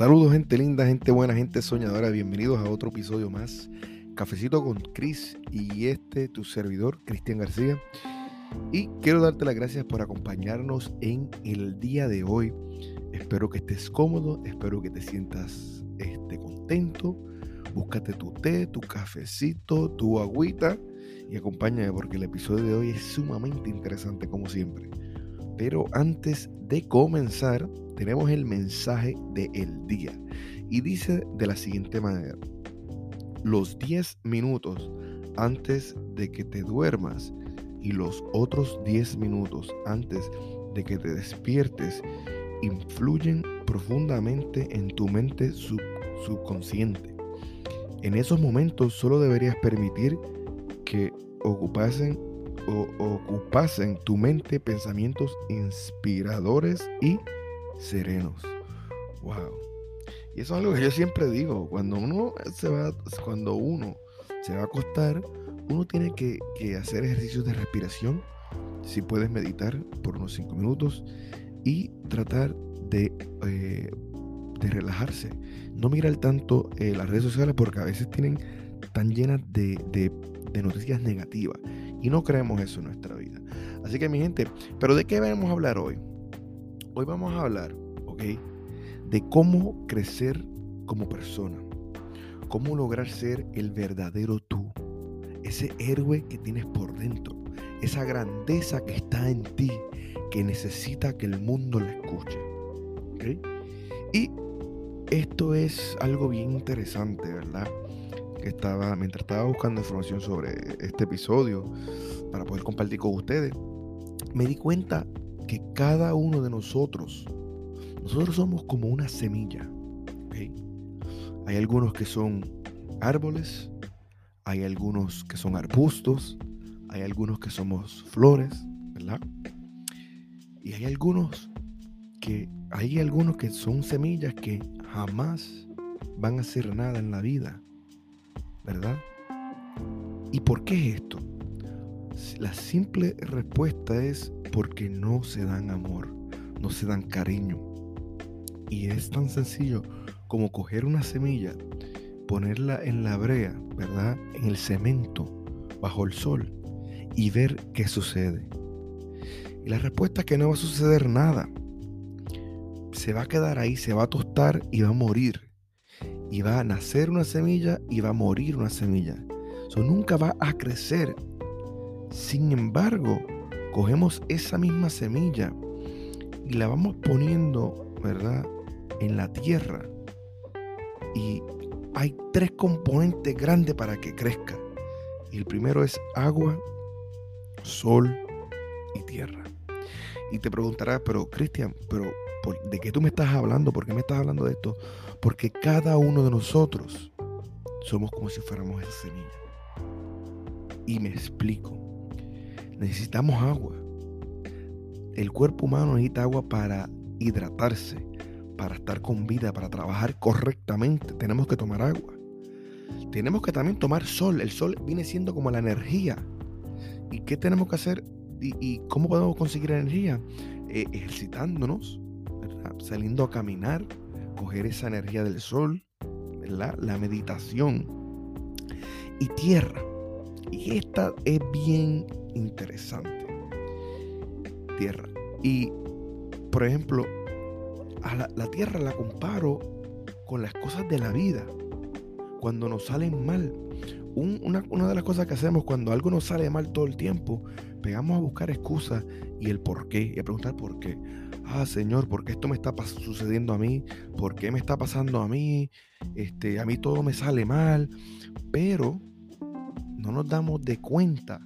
Saludos gente linda, gente buena, gente soñadora, bienvenidos a otro episodio más. Cafecito con Chris y este tu servidor, Cristian García. Y quiero darte las gracias por acompañarnos en el día de hoy. Espero que estés cómodo, espero que te sientas este, contento. Búscate tu té, tu cafecito, tu agüita y acompáñame porque el episodio de hoy es sumamente interesante como siempre. Pero antes de comenzar, tenemos el mensaje del día. Y dice de la siguiente manera. Los 10 minutos antes de que te duermas y los otros 10 minutos antes de que te despiertes influyen profundamente en tu mente subconsciente. En esos momentos solo deberías permitir que ocupasen o ocupasen tu mente pensamientos inspiradores y serenos. Wow. Y eso es algo que yo siempre digo, cuando uno se va, cuando uno se va a acostar, uno tiene que, hacer ejercicios de respiración, si puedes meditar por unos 5 minutos y tratar de, eh, de relajarse. No mirar tanto eh, las redes sociales porque a veces tienen tan llenas de, de noticias negativas y no creemos eso en nuestra vida. Así que mi gente, pero ¿de qué vamos a hablar hoy? Hoy vamos a hablar, ¿ok? De cómo crecer como persona. Cómo lograr ser el verdadero tú. Ese héroe que tienes por dentro. Esa grandeza que está en ti. Que necesita que el mundo lo escuche. ¿ok? Y esto es algo bien interesante, ¿verdad? Que estaba, mientras estaba buscando información sobre este episodio para poder compartir con ustedes, me di cuenta que cada uno de nosotros, nosotros somos como una semilla. Hay algunos que son árboles, hay algunos que son arbustos, hay algunos que somos flores, ¿verdad? Y hay algunos que hay algunos que son semillas que jamás van a hacer nada en la vida, ¿verdad? ¿Y por qué es esto? La simple respuesta es porque no se dan amor, no se dan cariño. Y es tan sencillo como coger una semilla, ponerla en la brea, ¿verdad? En el cemento, bajo el sol, y ver qué sucede. Y la respuesta es que no va a suceder nada. Se va a quedar ahí, se va a tostar y va a morir. Y va a nacer una semilla y va a morir una semilla. Eso nunca va a crecer. Sin embargo, cogemos esa misma semilla y la vamos poniendo, ¿verdad? En la tierra. Y hay tres componentes grandes para que crezca. Y el primero es agua, sol y tierra. Y te preguntarás, pero Cristian, pero ¿de qué tú me estás hablando? ¿Por qué me estás hablando de esto? Porque cada uno de nosotros somos como si fuéramos esa semilla. Y me explico necesitamos agua. El cuerpo humano necesita agua para hidratarse, para estar con vida, para trabajar correctamente. Tenemos que tomar agua. Tenemos que también tomar sol. El sol viene siendo como la energía. ¿Y qué tenemos que hacer? ¿Y, cómo podemos conseguir energía? Eh, ejercitándonos, saliendo a caminar, coger esa energía del sol, la meditación y tierra. Y esta es bien interesante. Tierra. Y, por ejemplo, a la, tierra la comparo con las cosas de la vida. Cuando nos salen mal. una, de las cosas que hacemos cuando algo nos sale mal todo el tiempo, pegamos a buscar excusas y el por qué, y a preguntar por qué. Ah, Señor, ¿por qué esto me está sucediendo a mí? ¿Por qué me está pasando a mí? Este, a mí todo me sale mal. Pero no nos damos de cuenta,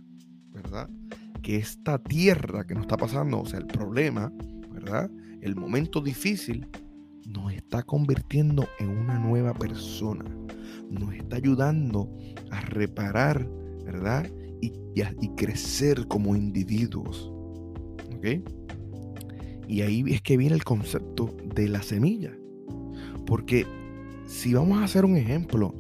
¿verdad? Que esta tierra que nos está pasando, o sea, el problema, ¿verdad? El momento difícil, nos está convirtiendo en una nueva persona. Nos está ayudando a reparar, ¿verdad? Y, y, crecer como individuos. ¿Ok? Y ahí es que viene el concepto de la semilla. Porque si vamos a hacer un ejemplo,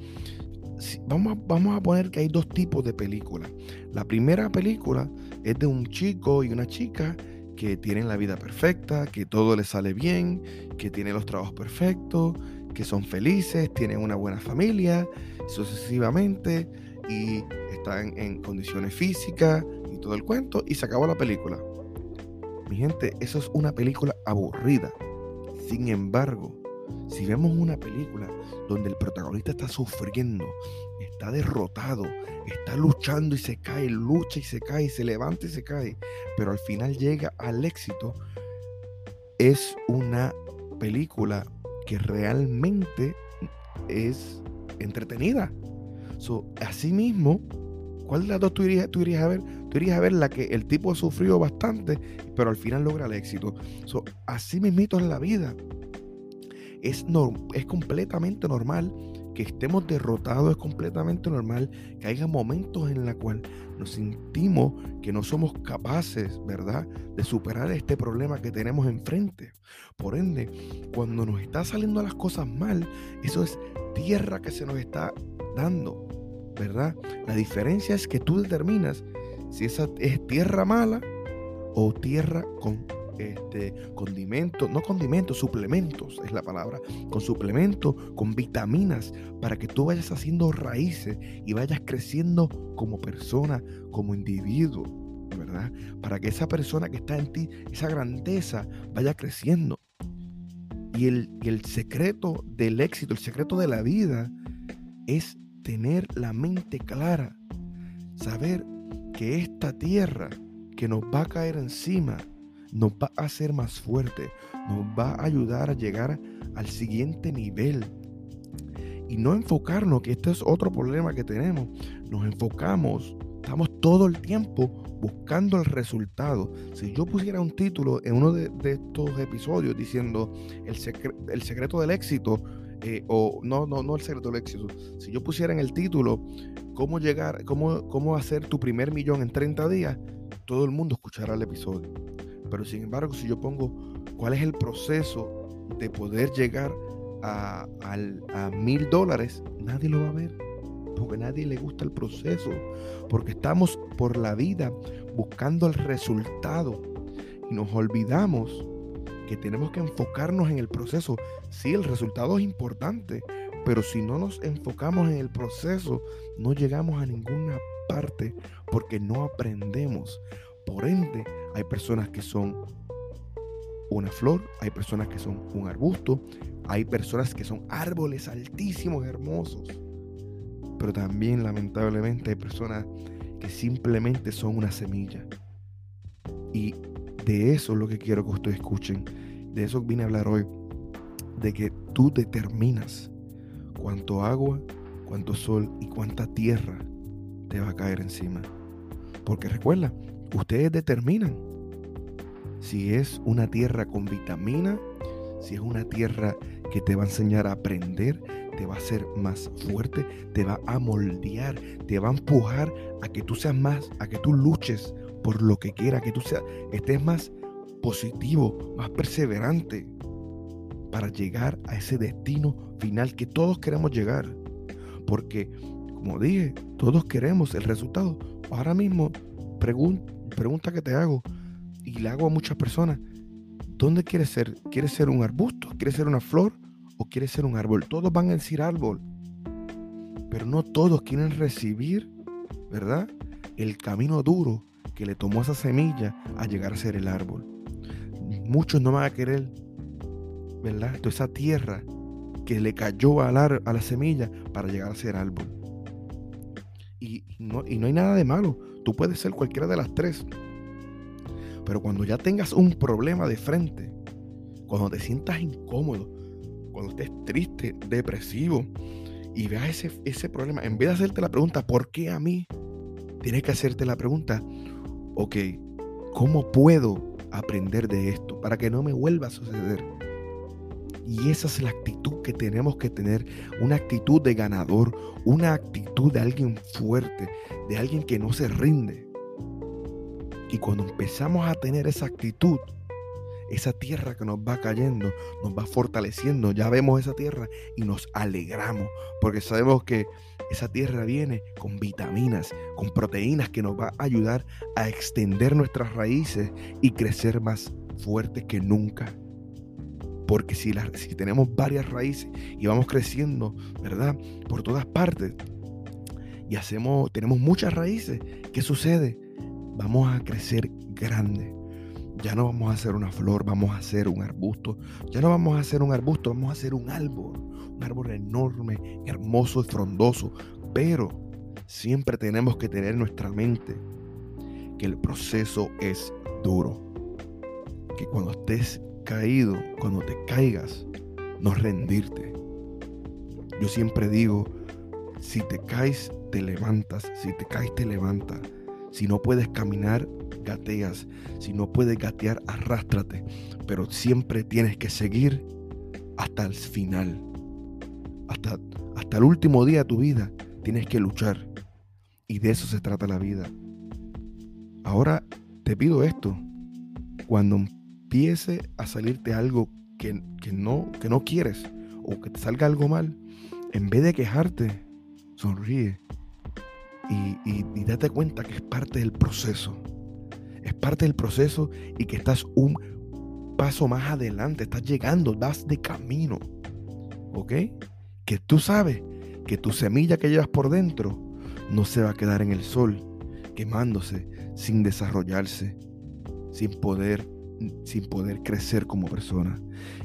vamos, a, vamos a poner que hay dos tipos de películas. La primera película es de un chico y una chica que tienen la vida perfecta, que todo les sale bien, que tienen los trabajos perfectos, que son felices, tienen una buena familia, sucesivamente, y están en condiciones físicas y todo el cuento, y se acabó la película. Mi gente, eso es una película aburrida. Sin embargo, si vemos una película donde el protagonista está sufriendo, está derrotado, está luchando y se cae, lucha y se cae, se levanta y se cae, pero al final llega al éxito, es una película que realmente es entretenida. So, asimismo, ¿cuál de las dos tú irías, tú irías a ver? Tú irías a ver la que el tipo sufrió bastante, pero al final logra el éxito. So, así mismito en la vida. Es, es completamente normal que estemos derrotados, es completamente normal que haya momentos en los cuales nos sentimos que no somos capaces, ¿verdad?, de superar este problema que tenemos enfrente. Por ende, cuando nos está saliendo las cosas mal, eso es tierra que se nos está dando, ¿verdad? La diferencia es que tú determinas si esa es tierra mala o tierra con este, condimentos, no condimentos, suplementos es la palabra, con suplementos, con vitaminas, para que tú vayas haciendo raíces y vayas creciendo como persona, como individuo, ¿verdad? Para que esa persona que está en ti, esa grandeza, vaya creciendo. Y el, y el secreto del éxito, el secreto de la vida, es tener la mente clara, saber que esta tierra que nos va a caer encima, nos va a hacer más fuerte, nos va a ayudar a llegar al siguiente nivel. Y no enfocarnos, que este es otro problema que tenemos, nos enfocamos, estamos todo el tiempo buscando el resultado. Si yo pusiera un título en uno de, estos episodios diciendo el, secreto del éxito, eh, o no, no, no el secreto del éxito, si yo pusiera en el título cómo llegar, cómo, cómo hacer tu primer millón en 30 días, todo el mundo escuchará el episodio. Pero sin embargo, si yo pongo cuál es el proceso de poder llegar a, mil dólares, nadie lo va a ver. Porque a nadie le gusta el proceso. Porque estamos por la vida buscando el resultado. Y nos olvidamos que tenemos que enfocarnos en el proceso. Sí, el resultado es importante. Pero si no nos enfocamos en el proceso, no llegamos a ninguna parte porque no aprendemos. Por ende, hay personas que son una flor, hay personas que son un arbusto, hay personas que son árboles altísimos, hermosos. Pero también lamentablemente hay personas que simplemente son una semilla. Y de eso es lo que quiero que ustedes escuchen. De eso vine a hablar hoy. De que tú determinas cuánto agua, cuánto sol y cuánta tierra te va a caer encima. Porque recuerda, ustedes determinan si es una tierra con vitamina, si es una tierra que te va a enseñar a aprender, te va a hacer más fuerte, te va a moldear, te va a empujar a que tú seas más, a que tú luches por lo que quieras, que tú seas, estés más positivo, más perseverante para llegar a ese destino final que todos queremos llegar. Porque, como dije, todos queremos el resultado. Ahora mismo, pregunta pregunta que te hago y le hago a muchas personas, ¿dónde quieres ser? ¿Quieres ser un arbusto? ¿Quieres ser una flor? ¿O quieres ser un árbol? Todos van a decir árbol, pero no todos quieren recibir, ¿verdad? El camino duro que le tomó esa semilla a llegar a ser el árbol. Muchos no van a querer, ¿verdad? Toda esa tierra que le cayó a la, a la semilla para llegar a ser árbol. Y no, y no hay nada de malo. Tú puedes ser cualquiera de las tres. Pero cuando ya tengas un problema de frente, cuando te sientas incómodo, cuando estés triste, depresivo y veas ese, ese problema, en vez de hacerte la pregunta, ¿por qué a mí? Tienes que hacerte la pregunta, ok, ¿cómo puedo aprender de esto para que no me vuelva a suceder? Y esa es la actitud que tenemos que tener, una actitud de ganador, una actitud de alguien fuerte, de alguien que no se rinde. Y cuando empezamos a tener esa actitud, esa tierra que nos va cayendo, nos va fortaleciendo, ya vemos esa tierra y nos alegramos, porque sabemos que esa tierra viene con vitaminas, con proteínas que nos va a ayudar a extender nuestras raíces y crecer más fuertes que nunca. Porque si, si tenemos varias raíces y vamos creciendo, ¿verdad? Por todas partes y hacemos, tenemos muchas raíces, ¿qué sucede? Vamos a crecer grande. Ya no vamos a hacer una flor, vamos a hacer un arbusto. Ya no vamos a hacer un arbusto, vamos a hacer un árbol. Un árbol enorme, hermoso y frondoso. Pero siempre tenemos que tener en nuestra mente que el proceso es duro. Que cuando estés caído, cuando te caigas, no rendirte. Yo siempre digo, si te caes, te levantas. Si te caes, te levantas. Si no puedes caminar, gateas. Si no puedes gatear, arrástrate. Pero siempre tienes que seguir hasta el final. Hasta, hasta el último día de tu vida tienes que luchar. Y de eso se trata la vida. Ahora te pido esto. Cuando empiece a salirte algo que, no, que no quieres o que te salga algo mal, en vez de quejarte, sonríe y, y, date cuenta que es parte del proceso. Es parte del proceso y que estás un paso más adelante, estás llegando, das de camino. ¿Ok? Que tú sabes que tu semilla que llevas por dentro no se va a quedar en el sol, quemándose, sin desarrollarse, sin poder sin poder crecer como persona.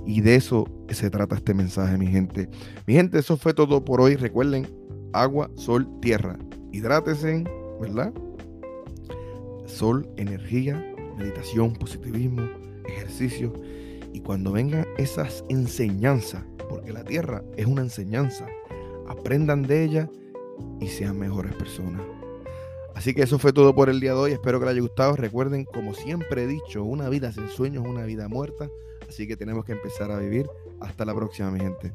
Y de eso se trata este mensaje, mi gente. Mi gente, eso fue todo por hoy. Recuerden, agua, sol, tierra. Hidrátese, ¿verdad? Sol, energía, meditación, positivismo, ejercicio. Y cuando vengan esas enseñanzas, porque la tierra es una enseñanza, aprendan de ella y sean mejores personas. Así que eso fue todo por el día de hoy. Espero que les haya gustado. Recuerden, como siempre he dicho, una vida sin sueños es una vida muerta. Así que tenemos que empezar a vivir. Hasta la próxima, mi gente.